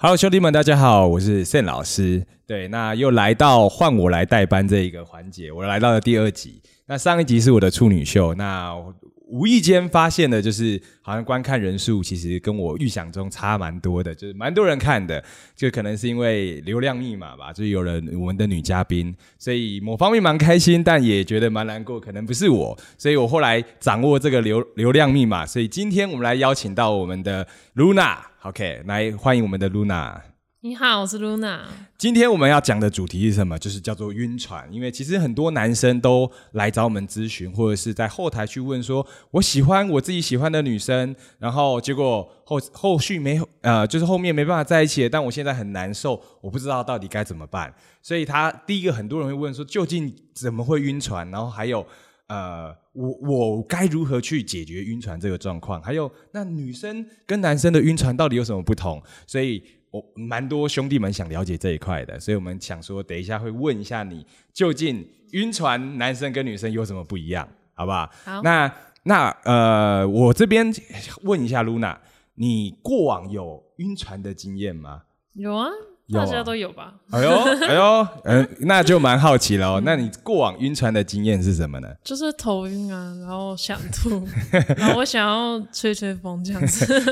Hello，兄弟们，大家好，我是 Sen 老师。对，那又来到换我来代班这一个环节，我来到了第二集。那上一集是我的处女秀，那无意间发现的，就是好像观看人数其实跟我预想中差蛮多的，就是蛮多人看的，就可能是因为流量密码吧，就有了我们的女嘉宾，所以某方面蛮开心，但也觉得蛮难过，可能不是我，所以我后来掌握这个流流量密码，所以今天我们来邀请到我们的 Luna，OK，来欢迎我们的 Luna。你好，我是 Luna。今天我们要讲的主题是什么？就是叫做晕船。因为其实很多男生都来找我们咨询，或者是在后台去问说：“我喜欢我自己喜欢的女生，然后结果后后续没呃，就是后面没办法在一起，但我现在很难受，我不知道到底该怎么办。”所以他第一个很多人会问说：“究竟怎么会晕船？”然后还有呃，我我该如何去解决晕船这个状况？还有那女生跟男生的晕船到底有什么不同？所以。我蛮多兄弟们想了解这一块的，所以我们想说，等一下会问一下你，究竟晕船男生跟女生有什么不一样，好不好？好。那那呃，我这边问一下露娜，你过往有晕船的经验吗？有啊。大家都有吧？哎呦，哎呦，嗯，那就蛮好奇了哦。那你过往晕船的经验是什么呢？就是头晕啊，然后想吐，然后我想要吹吹风这样子。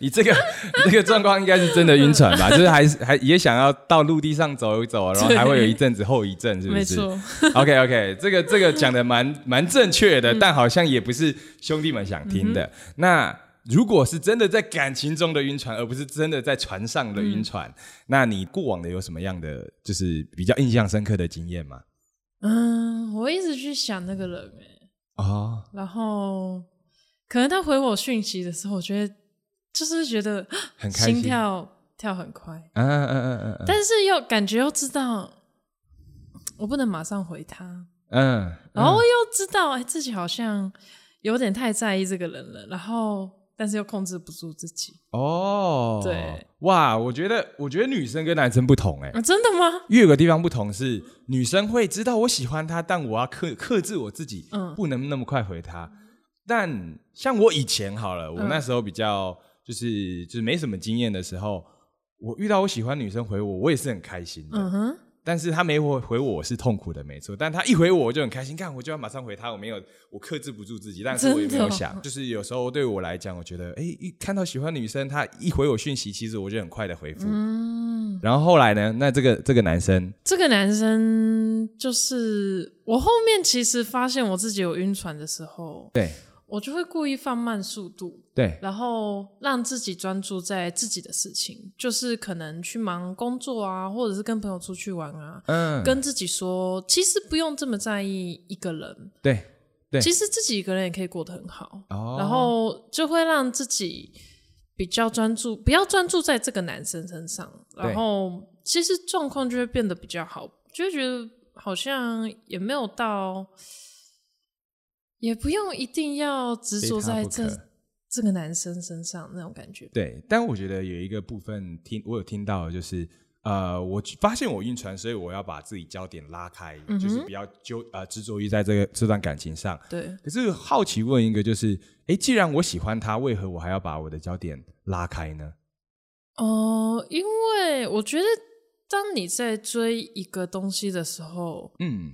你这个这个状况应该是真的晕船吧？就是还是还也想要到陆地上走一走，然后还会有一阵子后遗症，是不是？没错。OK OK，这个这个讲的蛮蛮正确的，但好像也不是兄弟们想听的。那。如果是真的在感情中的晕船，而不是真的在船上的晕船，那你过往的有什么样的就是比较印象深刻的经验吗？嗯，我一直去想那个人哎，啊，然后可能他回我讯息的时候，我觉得就是觉得 很心。跳跳很快，嗯嗯嗯嗯嗯，但是又感觉又知道我不能马上回他，嗯，然后又知道哎自己好像有点太在意这个人了，然后。但是又控制不住自己哦，对，哇，我觉得，我觉得女生跟男生不同哎，真的吗？有个地方不同是，女生会知道我喜欢他，但我要克克制我自己，嗯，不能那么快回他。但像我以前好了，我那时候比较就是就是没什么经验的时候，我遇到我喜欢女生回我，我也是很开心的。嗯哼。但是他没回回我是痛苦的，没错。但他一回我，我就很开心，看我就要马上回他。我没有，我克制不住自己，但是我也没有想，就是有时候对我来讲，我觉得，哎，一看到喜欢女生，他一回我讯息，其实我就很快的回复。嗯。然后后来呢？那这个这个男生，这个男生就是我后面其实发现我自己有晕船的时候，对。我就会故意放慢速度，对，然后让自己专注在自己的事情，就是可能去忙工作啊，或者是跟朋友出去玩啊，嗯，跟自己说，其实不用这么在意一个人，对，对，其实自己一个人也可以过得很好，哦，然后就会让自己比较专注，不要专注在这个男生身上，然后其实状况就会变得比较好，就会觉得好像也没有到。也不用一定要执着在这这个男生身上那种感觉。对，但我觉得有一个部分听我有听到，就是呃，我发现我晕船，所以我要把自己焦点拉开，就是比较纠呃执着于在这个这段感情上。对。可是好奇问一个，就是哎，既然我喜欢他，为何我还要把我的焦点拉开呢？哦，因为我觉得当你在追一个东西的时候，嗯。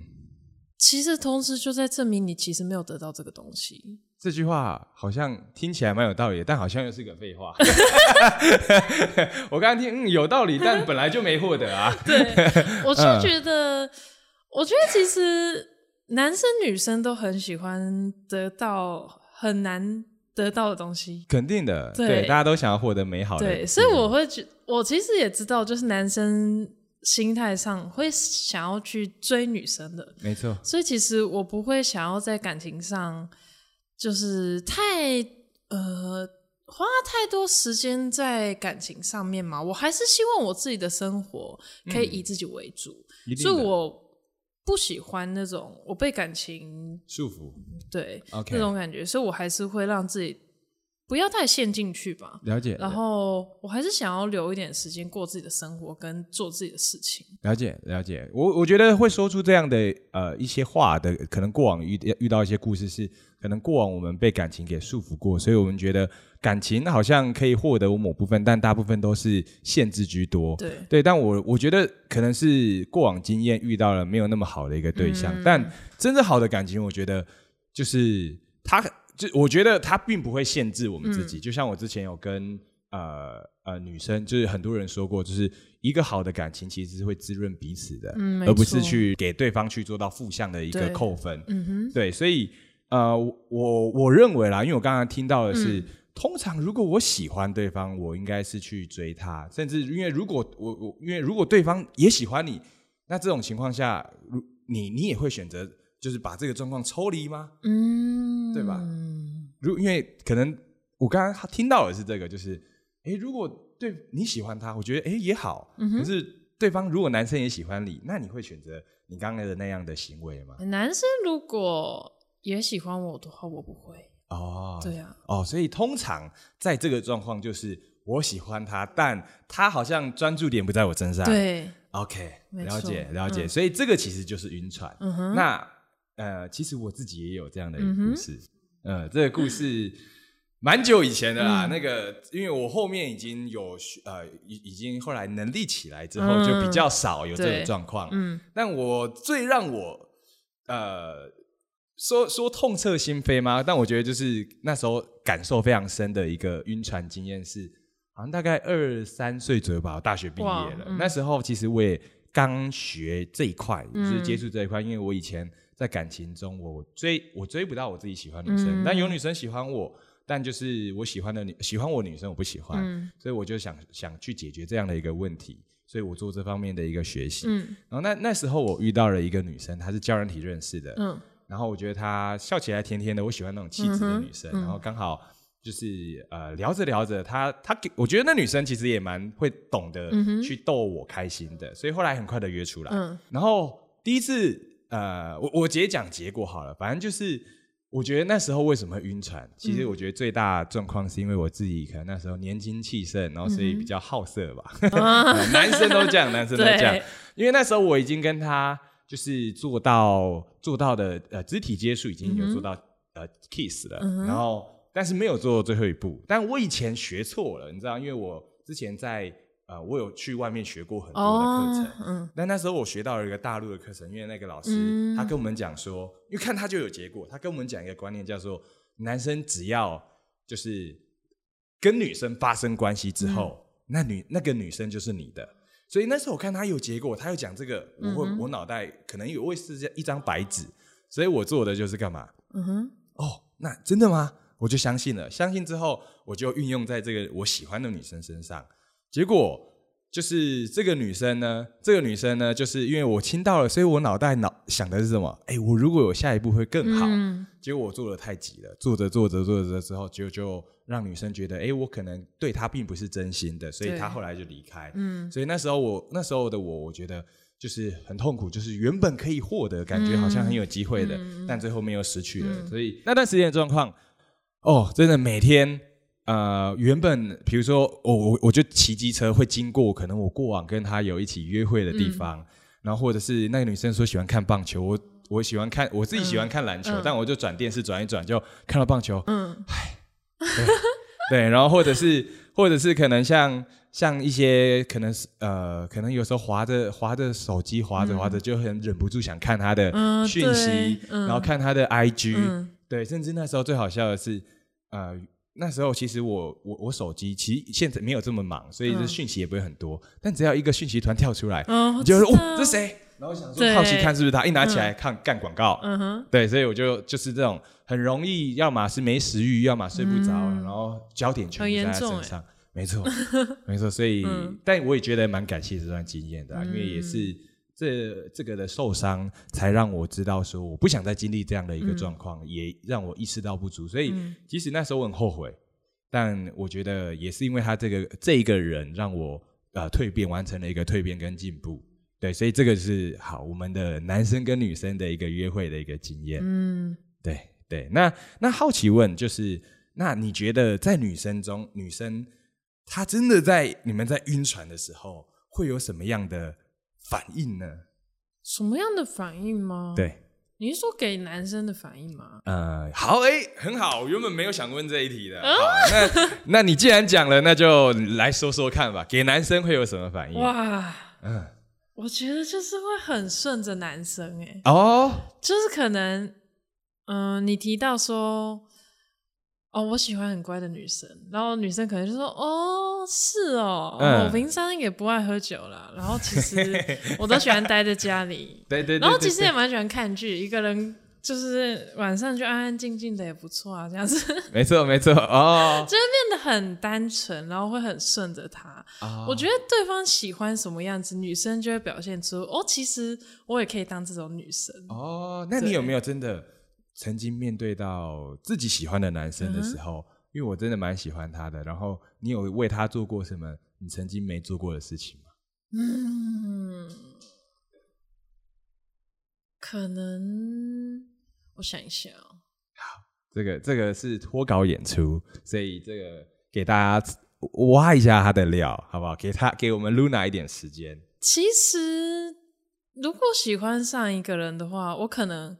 其实同时就在证明你其实没有得到这个东西。这句话好像听起来蛮有道理，但好像又是个废话。我刚刚听，嗯，有道理，但本来就没获得啊。对，我就觉得，我觉得其实男生女生都很喜欢得到很难得到的东西。肯定的，对，大家都想要获得美好的。对，所以我会觉，我其实也知道，就是男生。心态上会想要去追女生的，没错。所以其实我不会想要在感情上，就是太呃花太多时间在感情上面嘛。我还是希望我自己的生活可以以自己为主，所以我不喜欢那种我被感情束缚，对那种感觉。所以我还是会让自己不要太陷进去吧。了解。然后我还是想要留一点时间过自己的生活，跟做自己的事情。了解，了解。我我觉得会说出这样的呃一些话的，可能过往遇遇到一些故事是，可能过往我们被感情给束缚过，所以我们觉得感情好像可以获得我某部分，但大部分都是限制居多。对对，但我我觉得可能是过往经验遇到了没有那么好的一个对象，但真正好的感情，我觉得就是他。就我觉得他并不会限制我们自己，就像我之前有跟呃呃女生，就是很多人说过，就是一个好的感情其实是会滋润彼此的，而不是去给对方去做到负向的一个扣分。嗯。哼，对，所以呃，我我认为啦，因为我刚刚听到的是，通常如果我喜欢对方，我应该是去追他，甚至因为如果我我因为如果对方也喜欢你，那这种情况下，如你你也会选择。就是把这个状况抽离吗？嗯，对吧？如因为可能我刚刚听到的是这个，就是哎，如果对你喜欢他，我觉得哎也好。可是对方如果男生也喜欢你，那你会选择你刚才的那样的行为吗？男生如果也喜欢我的话，我不会。哦，对呀。哦，所以通常在这个状况，就是我喜欢他，但他好像专注点不在我身上。对，OK，了解了解。所以这个其实就是晕船。嗯哼，那。呃，其实我自己也有这样的一个故事，呃，这个故事 蛮久以前的啦。那个，因为我后面已经有呃，已已经后来能力起来之后，就比较少有这种状况。嗯，但我最让我呃说说痛彻心扉吗？但我觉得就是那时候感受非常深的一个晕船经验是，好像大概二三岁左右吧，我大学毕业了。那时候其实我也刚学这一块，就是接触这一块，因为我以前。在感情中，我追我追不到我自己喜欢女生，但有女生喜欢我，但就是我喜欢的女喜欢我女生我不喜欢，所以我就想想去解决这样的一个问题，所以我做这方面的一个学习。然后那那时候我遇到了一个女生，她是教人体认识的，然后我觉得她笑起来甜甜的，我喜欢那种气质的女生。然后刚好就是呃聊着聊着，她她给我觉得那女生其实也蛮会懂得去逗我开心的，所以后来很快的约出来。然后第一次。呃，我我直接讲结果好了，反正就是，我觉得那时候为什么晕船？其实我觉得最大状况是因为我自己可能那时候年轻气盛，然后所以比较好色吧。男生都这样，男生都这样。因为那时候我已经跟他就是做到做到的呃肢体接触已经有做到呃 kiss 了，然后但是没有做最后一步。但我以前学错了，你知道，因为我之前在。呃，我有去外面学过很多的课程，嗯，但那时候我学到了一个大陆的课程，因为那个老师他跟我们讲说，因为看他就有结果，他跟我们讲一个观念，叫做男生只要就是跟女生发生关系之后，那女那个女生就是你的。所以那时候我看他有结果，他又讲这个，我会我脑袋可能有会是一张白纸，所以我做的就是干嘛？嗯哼，哦，那真的吗？我就相信了，相信之后我就运用在这个我喜欢的女生身上。结果就是这个女生呢，这个女生呢，就是因为我亲到了，所以我脑袋脑想的是什么？哎，我如果有下一步会更好。结果我做的太急了，做着做着做着之后，就就让女生觉得，哎，我可能对她并不是真心的，所以她后来就离开。嗯，所以那时候我那时候的我，我觉得就是很痛苦，就是原本可以获得，感觉好像很有机会的，但最后没有失去了。所以那段时间的状况，哦，真的每天。呃，原本比如说我我我就骑机车会经过可能我过往跟他有一起约会的地方，然后或者是那个女生说喜欢看棒球，我我喜欢看我自己喜欢看篮球，但我就转电视转一转就看到棒球，嗯，唉，对，然后或者是或者是可能像像一些可能是呃可能有时候划着划着手机划着划着就很忍不住想看他的讯息，然后看他的 IG，对，甚至那时候最好笑的是呃。那时候其实我我我手机其实现在没有这么忙，所以这讯息也不会很多。但只要一个讯息团跳出来，你就说哦，这谁？然后想说好奇看是不是他，一拿起来看干广告。嗯哼，对，所以我就就是这种很容易，要么是没食欲，要么睡不着，然后焦点全部在他身上。没错，没错。所以，但我也觉得蛮感谢这段经验的，因为也是这这个的受伤，才让我知道说我不想再经历这样的一个状况，也让我意识到不足。所以，即使那时候我很后悔，但我觉得也是因为他这个这一个人让我呃蜕变，完成了一个蜕变跟进步。对，所以这个是好我们的男生跟女生的一个约会的一个经验。嗯，对对。那那好奇问就是。那你觉得在女生中，女生她真的在你们在晕船的时候会有什么样的反应呢？什么样的反应吗？对。你是说给男生的反应吗？呃，好，哎，很好，我原本没有想问这一题的。那那你既然讲了，那就来说说看吧，给男生会有什么反应？哇，嗯，我觉得就是会很顺着男生，哎，哦，就是可能，嗯，你提到说。哦，我喜欢很乖的女生，然后女生可能就说：“哦，是哦，我平常也不爱喝酒了，然后其实我都喜欢待在家里，对对，然后其实也蛮喜欢看剧，一个人就是晚上就安安静静的也不错啊，这样子。没错没错哦，就会变得很单纯，然后会很顺着他。我觉得对方喜欢什么样子，女生就会表现出哦，其实我也可以当这种女生。哦，那你有没有真的？曾经面对到自己喜欢的男生的时候，因为我真的蛮喜欢他的。然后你有为他做过什么你曾经没做过的事情吗？嗯，可能我想一下哦。好，这个这个是脱稿演出，所以这个给大家挖一下他的料，好不好？给他给我们 Luna 一点时间。其实，如果喜欢上一个人的话，我可能。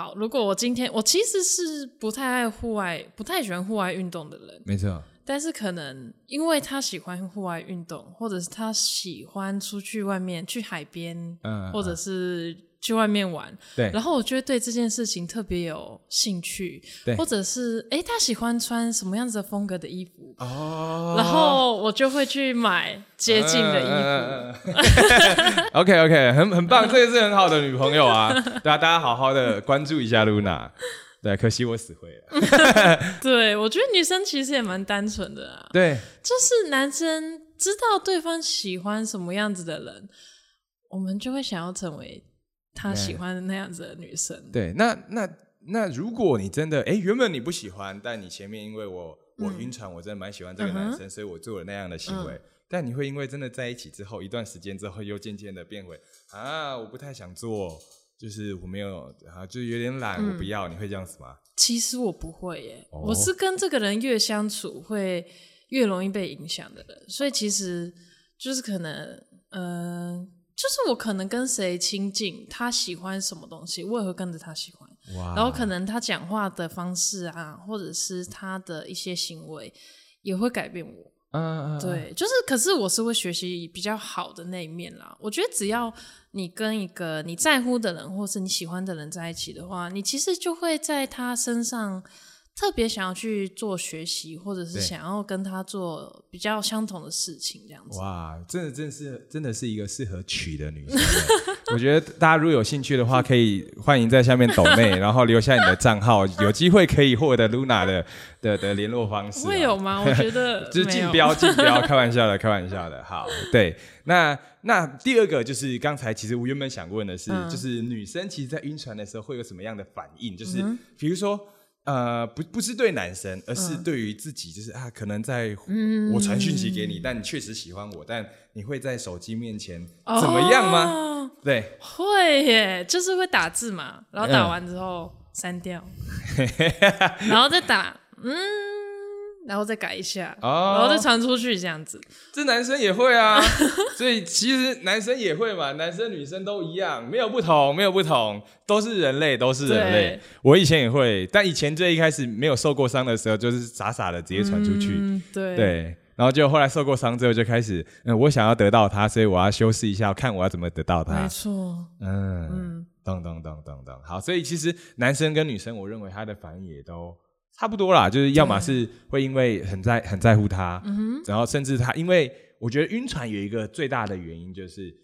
好，如果我今天我其实是不太爱户外、不太喜欢户外运动的人，没错。但是可能因为他喜欢户外运动，或者是他喜欢出去外面去海边，嗯，或者是。去外面玩，对，然后我就会对这件事情特别有兴趣，对，或者是哎，他喜欢穿什么样子的风格的衣服，哦，然后我就会去买接近的衣服。OK OK，很很棒，这个是很好的女朋友啊，对啊，大家好好的关注一下 Luna，对，可惜我死灰了。对，我觉得女生其实也蛮单纯的啊，对，就是男生知道对方喜欢什么样子的人，我们就会想要成为。他喜欢的那样子的女生，对，那那那如果你真的哎，原本你不喜欢，但你前面因为我我晕船，我真的蛮喜欢这个男生，所以我做了那样的行为，但你会因为真的在一起之后一段时间之后，又渐渐的变回啊，我不太想做，就是我没有啊，就有点懒，我不要，你会这样子吗？其实我不会耶，我是跟这个人越相处会越容易被影响的人，所以其实就是可能嗯。就是我可能跟谁亲近，他喜欢什么东西，我也会跟着他喜欢。然后可能他讲话的方式啊，或者是他的一些行为，也会改变我。嗯嗯，对，就是，可是我是会学习比较好的那一面啦。我觉得只要你跟一个你在乎的人，或是你喜欢的人在一起的话，你其实就会在他身上。特别想要去做学习，或者是想要跟他做比较相同的事情，这样子。哇，真的，真的是，真的是一个适合娶的女生。我觉得大家如果有兴趣的话，可以欢迎在下面抖内，然后留下你的账号，有机会可以获得 Luna 的的的联络方式。会有吗？我觉得 就是竞标，竞标，开玩笑的，开玩笑的。好，对，那那第二个就是刚才其实我原本想问的是，就是女生其实，在晕船的时候会有什么样的反应？就是比如说。呃，不，不是对男生，而是对于自己，就是啊，可能在我传讯息给你，但你确实喜欢我，但你会在手机面前怎么样吗？对，会耶，就是会打字嘛，然后打完之后删掉，然后再打，嗯。然后再改一下，然后再传出去这样子。这男生也会啊，所以其实男生也会嘛，男生女生都一样，没有不同，没有不同，都是人类，都是人类。我以前也会，但以前最一开始没有受过伤的时候，就是傻傻的直接传出去。对对，然后就后来受过伤之后，就开始，嗯，我想要得到他，所以我要修饰一下，看我要怎么得到他。没错，嗯等等等等，好，所以其实男生跟女生，我认为他的反应也都。差不多啦，就是要么是会因为很在很在乎他，然后甚至他，因为我觉得晕船有一个最大的原因就是，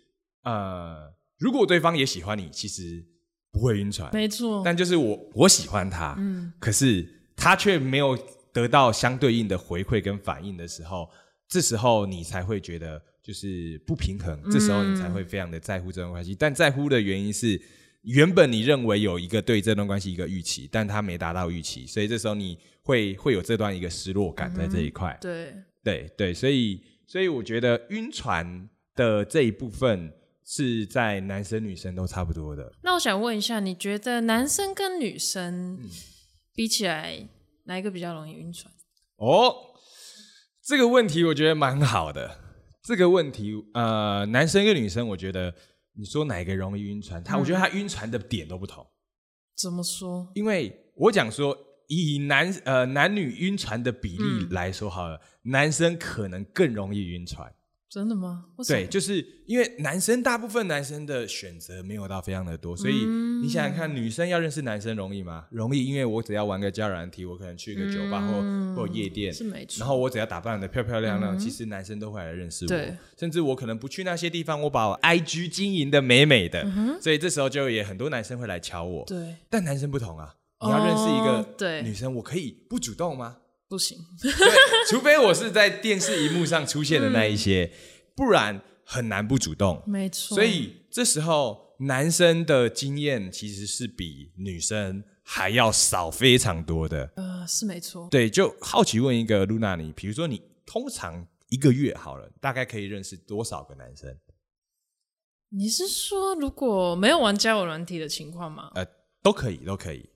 呃，如果对方也喜欢你，其实不会晕船，没错。但就是我我喜欢他，嗯，可是他却没有得到相对应的回馈跟反应的时候，这时候你才会觉得就是不平衡，这时候你才会非常的在乎这段关系，但在乎的原因是。原本你认为有一个对这段关系一个预期，但他没达到预期，所以这时候你会会有这段一个失落感在这一块。对对对，所以所以我觉得晕船的这一部分是在男生女生都差不多的。那我想问一下，你觉得男生跟女生比起来，哪一个比较容易晕船？哦，这个问题我觉得蛮好的。这个问题，呃，男生跟女生，我觉得你说哪个容易晕船，他我觉得他晕船的点都不同。怎么说？因为我讲说，以男呃男女晕船的比例来说好了，男生可能更容易晕船。真的吗？对，就是因为男生大部分男生的选择没有到非常的多，所以你想想看，女生要认识男生容易吗？容易，因为我只要玩个交友软体，我可能去一个酒吧或或夜店，是没错。然后我只要打扮的漂漂亮亮，其实男生都会来认识我。甚至我可能不去那些地方，我把我 IG 经营的美美的，所以这时候就也很多男生会来瞧我。对，但男生不同啊，你要认识一个女生，我可以不主动吗？不行，除非我是在电视荧幕上出现的那一些。不然很难不主动，没错。所以这时候男生的经验其实是比女生还要少非常多的。呃，是没错。对，就好奇问一个露娜，你比如说你通常一个月好了，大概可以认识多少个男生？你是说如果没有玩交友软体的情况吗？呃，都可以，都可以。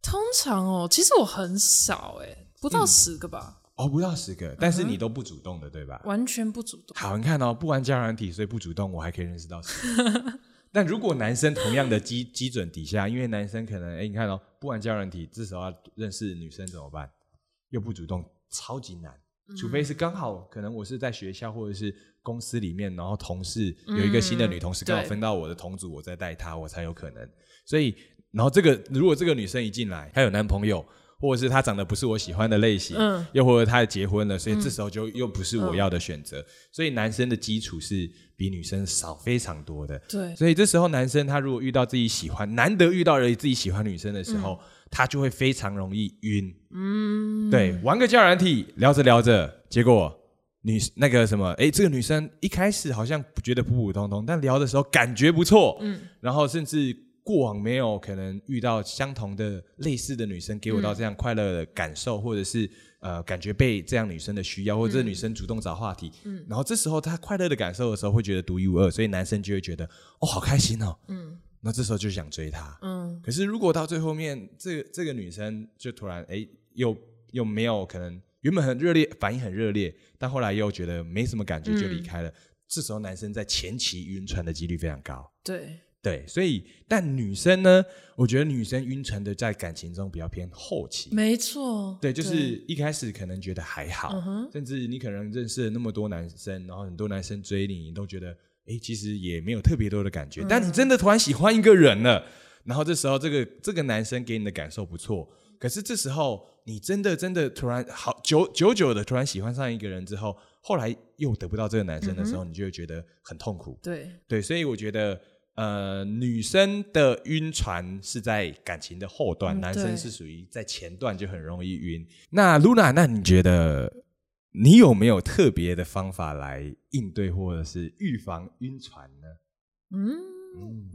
通常哦，其实我很少，哎，不到十个吧。哦，不到十个，但是你都不主动的，对吧？完全不主动。好，你看哦，不玩交友软体，所以不主动，我还可以认识到。但如果男生同样的基基准底下，因为男生可能，哎，你看哦，不玩交友软体，至少要认识女生怎么办？又不主动，超级难。除非是刚好，可能我是在学校或者是公司里面，然后同事有一个新的女同事刚好分到我的同组，我在带她，我才有可能。所以，然后这个如果这个女生一进来，她有男朋友。或者是他长得不是我喜欢的类型，嗯，又或者他结婚了，所以这时候就又不是我要的选择。所以男生的基础是比女生少非常多的。对，所以这时候男生他如果遇到自己喜欢，难得遇到了自己喜欢女生的时候，他就会非常容易晕。嗯，对，玩个交友体聊着聊着，结果女那个什么，哎，这个女生一开始好像觉得普普通通，但聊的时候感觉不错，嗯，然后甚至。过往没有可能遇到相同的类似的女生，给我到这样快乐的感受，或者是呃感觉被这样女生的需要，或者女生主动找话题，嗯，然后这时候她快乐的感受的时候，会觉得独一无二，所以男生就会觉得哦好开心哦，嗯，那这时候就想追她，嗯，可是如果到最后面，这个这个女生就突然哎又又没有可能原本很热烈反应很热烈，但后来又觉得没什么感觉就离开了，这时候男生在前期晕船的几率非常高，对。对，所以但女生呢，我觉得女生晕船的在感情中比较偏后期。没错，对，就是一开始可能觉得还好，甚至你可能认识了那么多男生，然后很多男生追你，你都觉得哎，其实也没有特别多的感觉。但你真的突然喜欢一个人了，然后这时候这个这个男生给你的感受不错，可是这时候你真的真的突然好久久久的突然喜欢上一个人之后，后来又得不到这个男生的时候，你就会觉得很痛苦。对对，所以我觉得。呃，女生的晕船是在感情的后段，男生是属于在前段就很容易晕。那 Luna，那你觉得你有没有特别的方法来应对或者是预防晕船呢？嗯，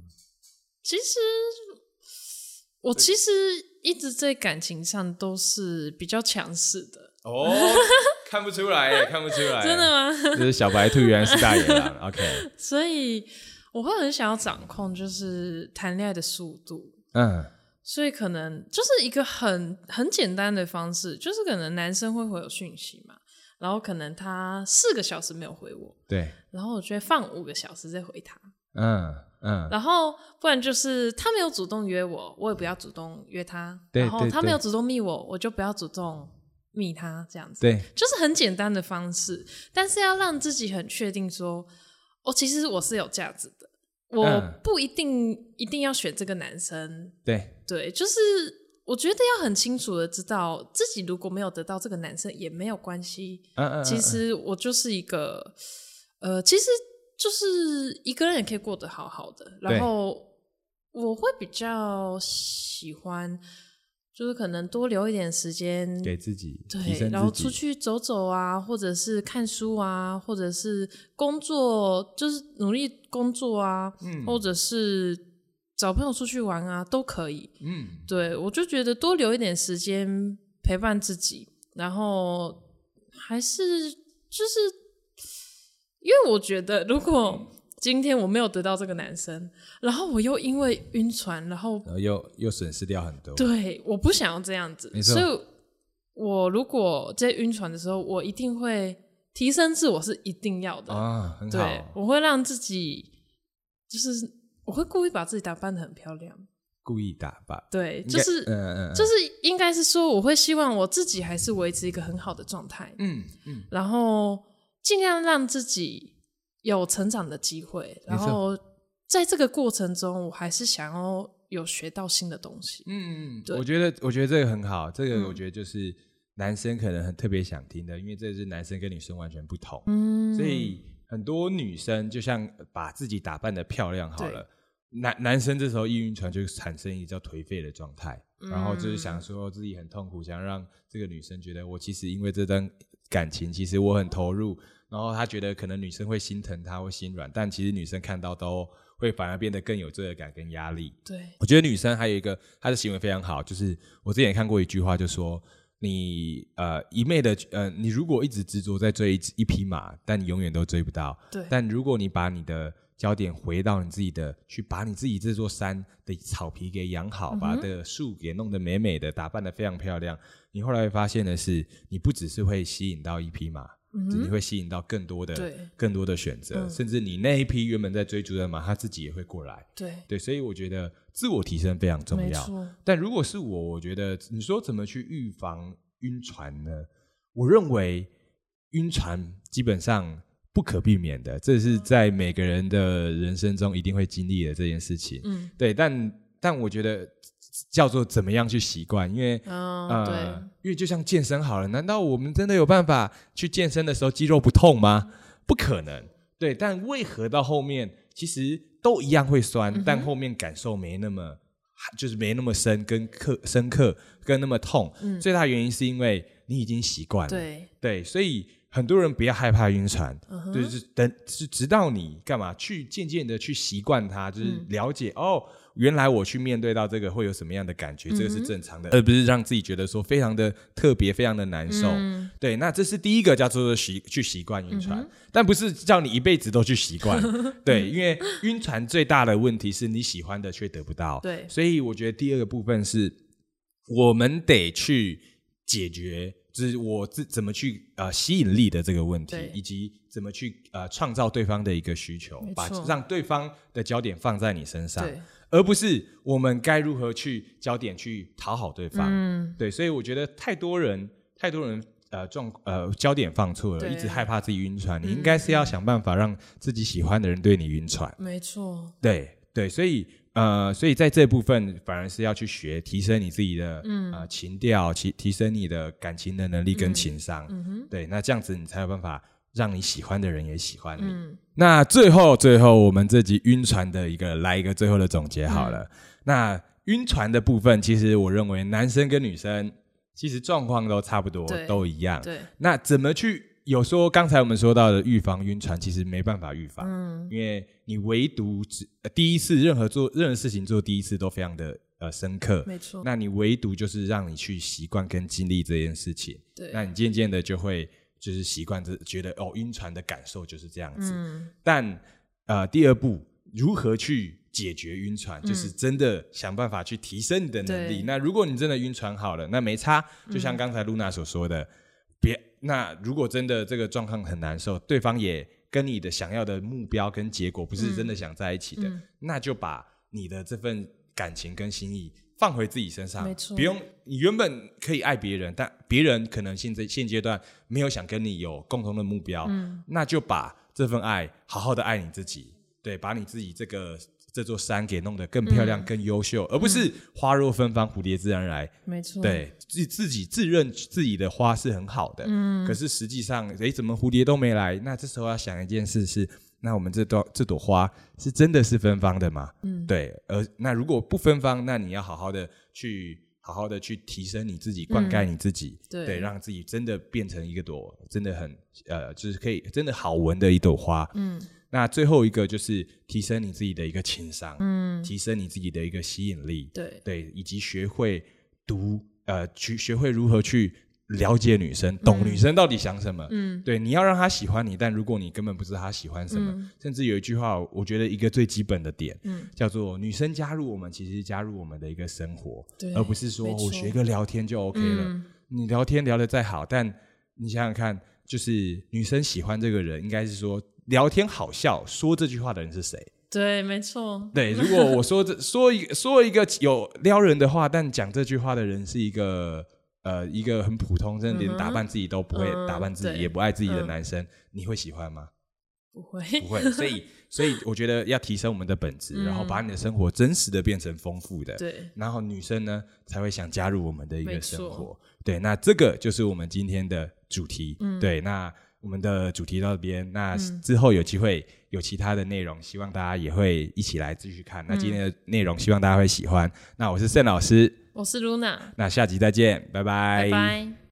其实我其实一直在感情上都是比较强势的哦，看不出来，看不出来，真的吗？就是小白兔原来是大野狼，OK，所以。我会很想要掌控，就是谈恋爱的速度。嗯，所以可能就是一个很很简单的方式，就是可能男生会回有讯息嘛，然后可能他四个小时没有回我，对，然后我就会放五个小时再回他。嗯嗯，然后不然就是他没有主动约我，我也不要主动约他。然后他没有主动密我，我就不要主动密他，这样子。对，就是很简单的方式，但是要让自己很确定说，哦，其实我是有价值的。我不一定一定要选这个男生，对。对，就是我觉得要很清楚的知道自己如果没有得到这个男生也没有关系，嗯嗯，其实我就是一个，呃，其实就是一个人也可以过得好好的，然后我会比较喜欢。就是可能多留一点时间给自己，对，然后出去走走啊，或者是看书啊，或者是工作，就是努力工作啊，嗯，或者是找朋友出去玩啊，都可以，嗯，对我就觉得多留一点时间陪伴自己，然后还是就是因为我觉得如果。今天我没有得到这个男生，然后我又因为晕船，然后又又损失掉很多。对，我不想要这样子，所以我如果在晕船的时候，我一定会提升自我，是一定要的。啊，很好。我会让自己，就是我会故意把自己打扮的很漂亮，故意打扮，对，就是嗯嗯，就是应该是说，我会希望我自己还是维持一个很好的状态，嗯嗯，然后尽量让自己有成长的机会，然后在这个过程中，我还是想要。有学到新的东西，嗯，我觉得我觉得这个很好，这个我觉得就是男生可能很特别想听的，因为这是男生跟女生完全不同，嗯，所以很多女生就像把自己打扮的漂亮好了，男男生这时候一晕船就产生一叫颓废的状态，然后就是想说自己很痛苦，想让这个女生觉得我其实因为这段感情，其实我很投入，然后他觉得可能女生会心疼他，会心软，但其实女生看到都。会反而变得更有罪恶感跟压力。对，我觉得女生还有一个她的行为非常好，就是我之前看过一句话，就说你呃一昧的呃，你如果一直执着在追一匹马，但你永远都追不到。对。但如果你把你的焦点回到你自己的，去把你自己这座山的草皮给养好，把的树给弄得美美的，打扮的非常漂亮，你后来会发现的是，你不只是会吸引到一匹马。你会吸引到更多的、更多的选择，甚至你那一批原本在追逐的马，他自己也会过来。对对，所以我觉得自我提升非常重要。但如果是我，我觉得你说怎么去预防晕船呢？我认为晕船基本上不可避免的，这是在每个人的人生中一定会经历的这件事情。嗯，对，但但我觉得。叫做怎么样去习惯？因为呃，因为就像健身好了，难道我们真的有办法去健身的时候肌肉不痛吗？不可能。对，但为何到后面其实都一样会酸，但后面感受没那么，就是没那么深，跟刻深刻，跟那么痛。最大原因是因为你已经习惯了。对对，所以很多人不要害怕晕船，就是等是直到你干嘛去渐渐的去习惯它，就是了解哦。原来我去面对到这个会有什么样的感觉？这个是正常的，而不是让自己觉得说非常的特别、非常的难受。对，那这是第一个叫做习去习惯晕船，但不是叫你一辈子都去习惯。对，因为晕船最大的问题是你喜欢的却得不到。对，所以我觉得第二个部分是我们得去解决，就是我自怎么去呃吸引力的这个问题，以及怎么去呃创造对方的一个需求，把让对方的焦点放在你身上。而不是我们该如何去焦点去讨好对方，嗯，对，所以我觉得太多人太多人呃状呃焦点放错了，一直害怕自己晕船。你应该是要想办法让自己喜欢的人对你晕船，没错，对对，所以呃，所以在这部分反而是要去学提升你自己的呃情调，提提升你的感情的能力跟情商，嗯哼，对，那这样子你才有办法。让你喜欢的人也喜欢你。那最后，最后我们这集晕船的一个来一个最后的总结好了。那晕船的部分，其实我认为男生跟女生其实状况都差不多，都一样。对。那怎么去？有说刚才我们说到的预防晕船，其实没办法预防。嗯。因为你唯独只第一次，任何做任何事情做第一次都非常的呃深刻。没错。那你唯独就是让你去习惯跟经历这件事情。对。那你渐渐的就会。就是习惯着觉得哦，晕船的感受就是这样子。但呃，第二步如何去解决晕船，就是真的想办法去提升你的能力。那如果你真的晕船好了，那没差。就像刚才露娜所说的，别那如果真的这个状况很难受，对方也跟你的想要的目标跟结果不是真的想在一起的，那就把你的这份感情跟心意。放回自己身上，没错，不用你原本可以爱别人，但别人可能现在现阶段没有想跟你有共同的目标，嗯，那就把这份爱好好的爱你自己，对，把你自己这个这座山给弄得更漂亮、更优秀，而不是花若芬芳，蝴蝶自然来，没错，对，自自己自认自己的花是很好的，嗯，可是实际上，哎，怎么蝴蝶都没来？那这时候要想一件事是。那我们这朵这朵花是真的是芬芳的吗？嗯，对。而那如果不芬芳，那你要好好的去好好的去提升你自己，灌溉你自己，对，让自己真的变成一个朵真的很呃，就是可以真的好闻的一朵花。嗯。那最后一个就是提升你自己的一个情商，嗯，提升你自己的一个吸引力，对对，以及学会读呃，去学会如何去。了解女生，懂女生到底想什么。嗯，对，你要让她喜欢你，但如果你根本不知道她喜欢什么，甚至有一句话，我觉得一个最基本的点，嗯，叫做女生加入我们，其实加入我们的一个生活，而不是说我学个聊天就 OK 了。你聊天聊得再好，但你想想看，就是女生喜欢这个人，应该是说聊天好笑，说这句话的人是谁？对，没错。对，如果我说这说一说一个有撩人的话，但讲这句话的人是一个呃一个很普通，甚至连打扮自己都不会打扮自己，也不爱自己的男生，你会喜欢吗？不会，不会。所以，所以我觉得要提升我们的本质，然后把你的生活真实的变成丰富的。对。然后女生呢才会想加入我们的一个生活。对，那这个就是我们今天的主题。嗯。对，那我们的主题到这边，那之后有机会有其他的内容，希望大家也会一起来继续看。那今天的内容希望大家会喜欢。那我是盛老师，我是 Luna，那下集再见，拜拜。拜拜。